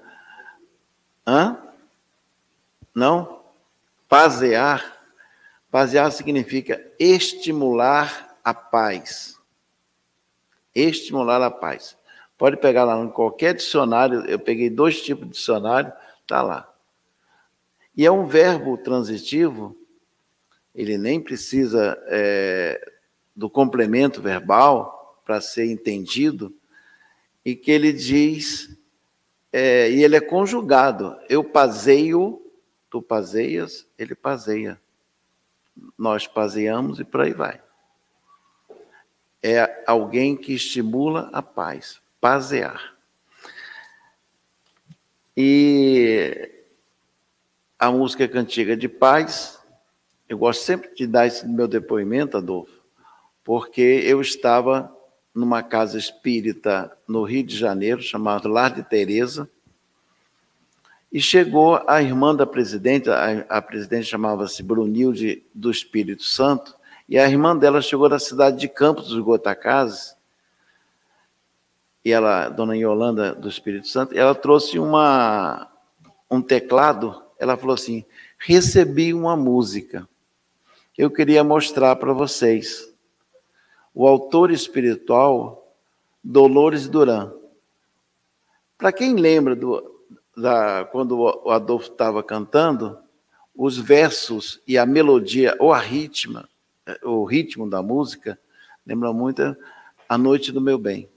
Hã? Não? Pazear. Pazear significa estimular a paz. Estimular a paz. Pode pegar lá em qualquer dicionário, eu peguei dois tipos de dicionário, Está lá. E é um verbo transitivo, ele nem precisa é, do complemento verbal para ser entendido, e que ele diz, é, e ele é conjugado. Eu paseio, tu paseias, ele paseia. Nós paseamos e por aí vai. É alguém que estimula a paz, pasear. E a música é cantiga de paz, eu gosto sempre de dar esse meu depoimento, Adolfo, porque eu estava numa casa espírita no Rio de Janeiro, chamada Lar de Teresa, e chegou a irmã da presidente, a, a presidente chamava-se Brunilde do Espírito Santo, e a irmã dela chegou da cidade de Campos dos Gotacazes, e ela, dona Yolanda do Espírito Santo, ela trouxe uma, um teclado, ela falou assim, recebi uma música, eu queria mostrar para vocês. O autor espiritual, Dolores Duran. Para quem lembra do, da, quando o Adolfo estava cantando, os versos e a melodia, ou a ritma, o ritmo da música, lembra muito A Noite do Meu Bem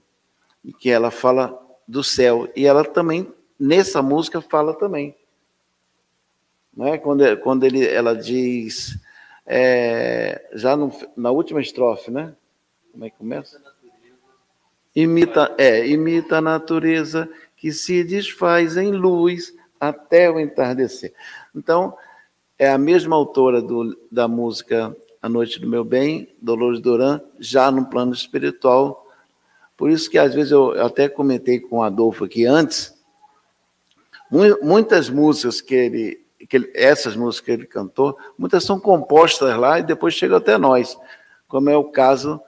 e que ela fala do céu. E ela também, nessa música, fala também. Não é? Quando, quando ele, ela diz, é, já no, na última estrofe, né? Como é que começa? Imita, é, imita a natureza que se desfaz em luz até o entardecer. Então, é a mesma autora do, da música A Noite do Meu Bem, Dolores Duran, já no plano espiritual, por isso que às vezes eu até comentei com o Adolfo aqui antes, muitas músicas que ele, que ele, essas músicas que ele cantou, muitas são compostas lá e depois chegam até nós, como é o caso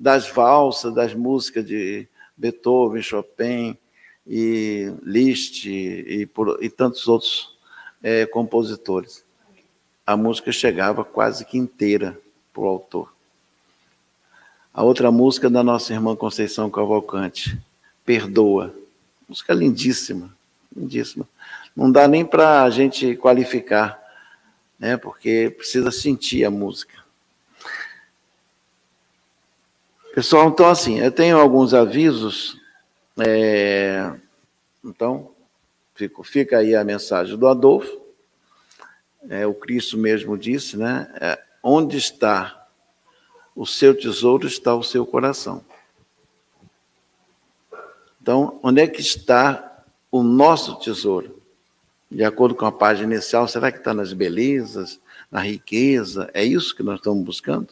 das valsas, das músicas de Beethoven, Chopin e Liszt e, por, e tantos outros é, compositores. A música chegava quase que inteira para o autor. A outra música da nossa irmã Conceição Cavalcante, Perdoa. Música lindíssima, lindíssima. Não dá nem para a gente qualificar, né? porque precisa sentir a música. Pessoal, então assim, eu tenho alguns avisos. É... Então, fico, fica aí a mensagem do Adolfo. É, o Cristo mesmo disse, né? É, onde está o seu tesouro está o seu coração. Então, onde é que está o nosso tesouro? De acordo com a página inicial, será que está nas belezas, na riqueza? É isso que nós estamos buscando?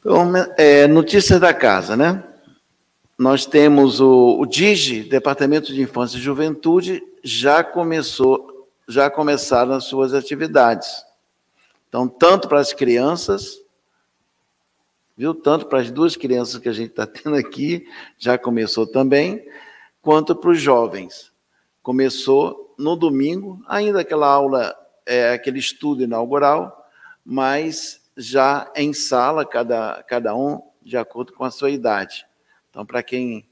Então, é, notícias da casa, né? Nós temos o, o DIGE, Departamento de Infância e Juventude, já começou, já começaram as suas atividades Então, tanto para as crianças, viu? Tanto para as duas crianças que a gente está tendo aqui, já começou também, quanto para os jovens. Começou no domingo, ainda aquela aula, é, aquele estudo inaugural, mas já em sala, cada, cada um de acordo com a sua idade. Então, para quem,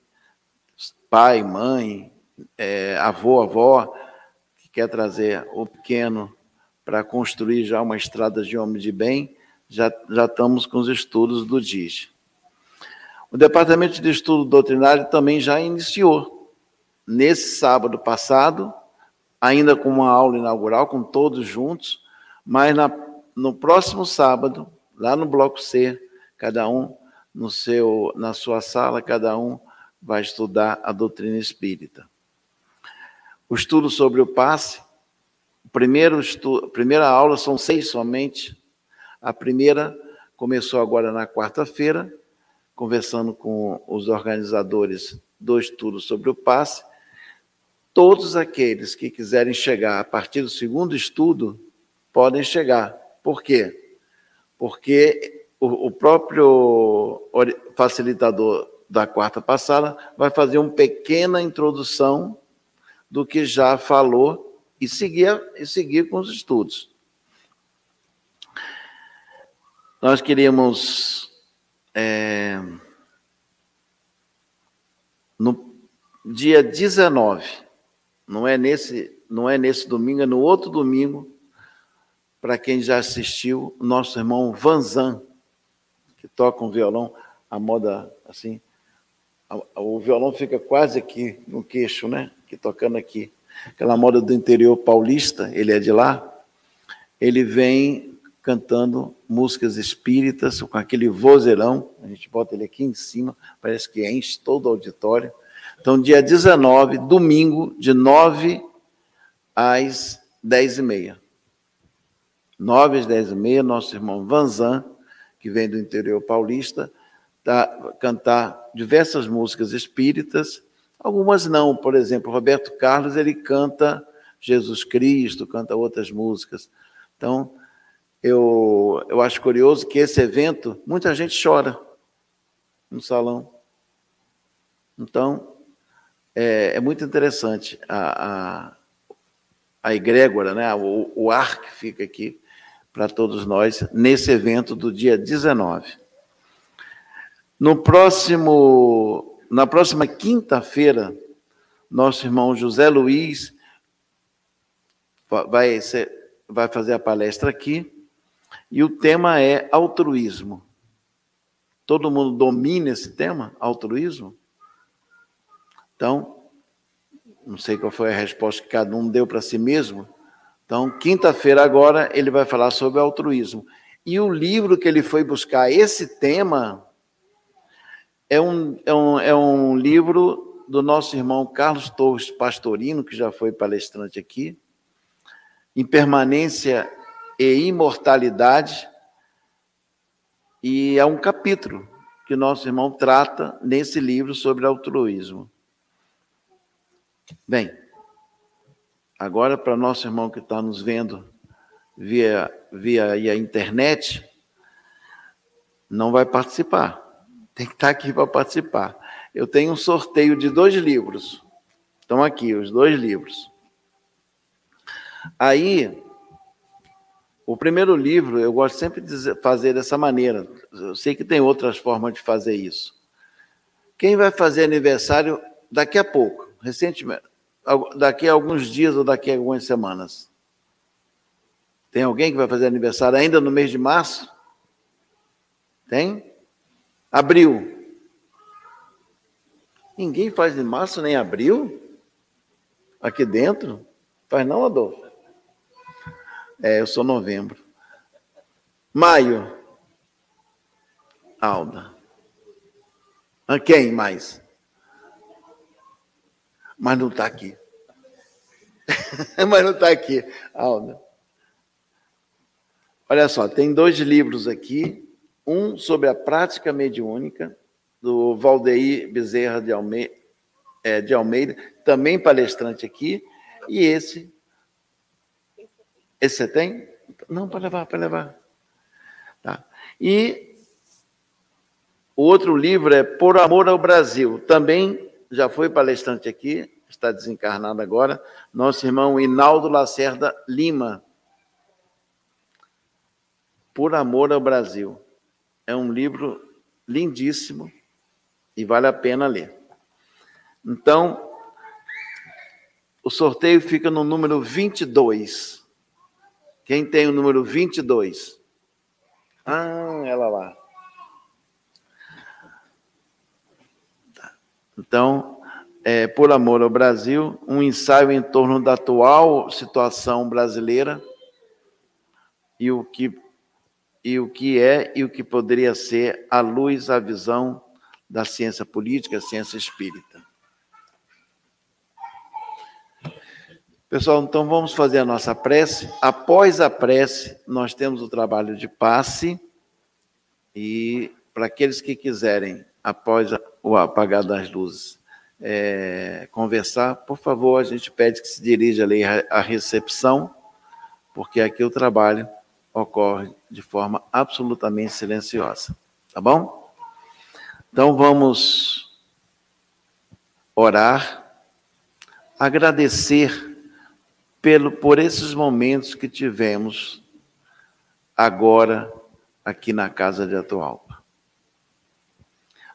pai, mãe, é, avô, avó, que quer trazer o pequeno para construir já uma estrada de homem de bem, já, já estamos com os estudos do DIS. O Departamento de Estudo Doutrinário também já iniciou. Nesse sábado passado, ainda com uma aula inaugural, com todos juntos, mas na, no próximo sábado, lá no Bloco C, cada um no seu, na sua sala, cada um vai estudar a doutrina espírita. O estudo sobre o passe, primeiro estudo, primeira aula são seis somente, a primeira começou agora na quarta-feira, conversando com os organizadores do estudo sobre o passe. Todos aqueles que quiserem chegar a partir do segundo estudo podem chegar. Por quê? Porque o, próprio facilitador da quarta passada vai fazer uma pequena introdução do que já falou e seguir, e seguir com os estudos. Nós queríamos, é, no dia 19, não é nesse, não é nesse domingo, é no outro domingo, para quem já assistiu, nosso irmão Vanzan, que toca um violão, a moda assim, o violão fica quase aqui no queixo, né? Que tocando aqui. Aquela moda do interior paulista, ele é de lá. Ele vem cantando músicas espíritas, com aquele vozeirão, a gente bota ele aqui em cima, parece que enche todo o auditório. Então, dia 19, domingo, de 9 às 10 e meia. 9 às 10 e meia, nosso irmão Vanzan, que vem do interior paulista, tá, cantar diversas músicas espíritas, algumas não, por exemplo, Roberto Carlos, ele canta Jesus Cristo, canta outras músicas. Então, eu, eu acho curioso que esse evento, muita gente chora no salão. Então, é, é muito interessante a, a, a egrégora, né? o, o ar que fica aqui para todos nós nesse evento do dia 19. No próximo, na próxima quinta-feira, nosso irmão José Luiz vai, ser, vai fazer a palestra aqui e o tema é altruísmo. Todo mundo domina esse tema, altruísmo? Então, não sei qual foi a resposta que cada um deu para si mesmo. Então, quinta-feira agora, ele vai falar sobre altruísmo. E o livro que ele foi buscar esse tema é um, é um, é um livro do nosso irmão Carlos Torres Pastorino, que já foi palestrante aqui, Impermanência e imortalidade. E é um capítulo que nosso irmão trata nesse livro sobre altruísmo. Bem, agora para nosso irmão que está nos vendo via, via a internet, não vai participar. Tem que estar aqui para participar. Eu tenho um sorteio de dois livros. Estão aqui, os dois livros. Aí, o primeiro livro, eu gosto sempre de fazer dessa maneira. Eu sei que tem outras formas de fazer isso. Quem vai fazer aniversário daqui a pouco, recentemente, daqui a alguns dias ou daqui a algumas semanas? Tem alguém que vai fazer aniversário ainda no mês de março? Tem? Abril. Ninguém faz de março nem abril? Aqui dentro? Faz não, Adolfo? É, eu sou novembro. Maio. Alda. A quem mais? Mas não está aqui. Mas não está aqui, Alda. Olha só, tem dois livros aqui. Um sobre a prática mediúnica, do Valdeir Bezerra de Almeida, é, de Almeida, também palestrante aqui. E esse esse você tem? Não, para levar, para levar. Tá. E o outro livro é Por Amor ao Brasil. Também já foi palestrante aqui, está desencarnado agora, nosso irmão Inaldo Lacerda Lima. Por Amor ao Brasil. É um livro lindíssimo e vale a pena ler. Então, o sorteio fica no número 22. Quem tem o número 22? Ah, ela lá. Tá. Então, é, por amor ao Brasil, um ensaio em torno da atual situação brasileira e o que e o que é e o que poderia ser à luz a visão da ciência política, ciência espírita. Pessoal, então vamos fazer a nossa prece. Após a prece, nós temos o trabalho de passe. E para aqueles que quiserem, após o apagar das luzes, é, conversar, por favor, a gente pede que se dirija ali à recepção, porque aqui o trabalho ocorre de forma absolutamente silenciosa. Tá bom? Então vamos orar, agradecer pelo, por esses momentos que tivemos agora aqui na casa de Atualpa.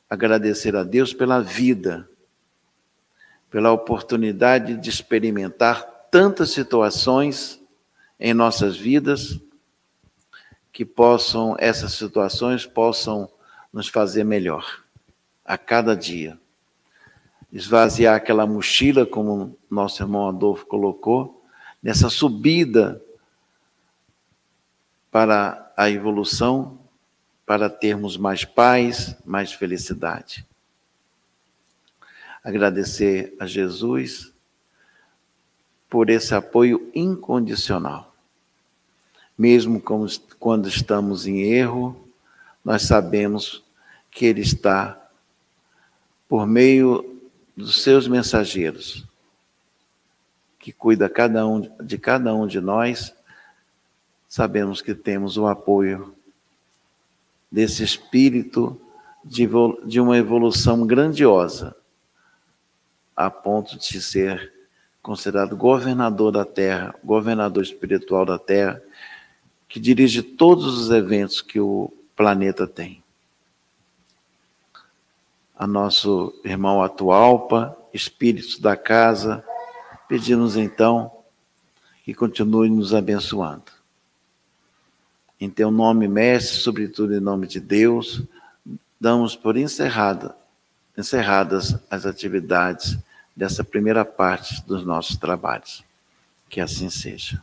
Agradecer a Deus pela vida, pela oportunidade de experimentar tantas situações em nossas vidas que possam essas situações possam nos fazer melhor a cada dia. Esvaziar aquela mochila, como nosso irmão Adolfo colocou, nessa subida para a evolução, para termos mais paz, mais felicidade. Agradecer a Jesus por esse apoio incondicional. Mesmo quando estamos em erro, nós sabemos que Ele está por meio dos seus mensageiros, que cuida cada um, de cada um de nós, sabemos que temos o apoio desse espírito de, de uma evolução grandiosa, a ponto de ser considerado governador da Terra, governador espiritual da Terra, que dirige todos os eventos que o planeta tem. A nosso irmão Atualpa, espíritos da casa, Pedimos então que continue nos abençoando. Em teu nome, Mestre, sobretudo em nome de Deus, damos por encerrada, encerradas as atividades dessa primeira parte dos nossos trabalhos. Que assim seja.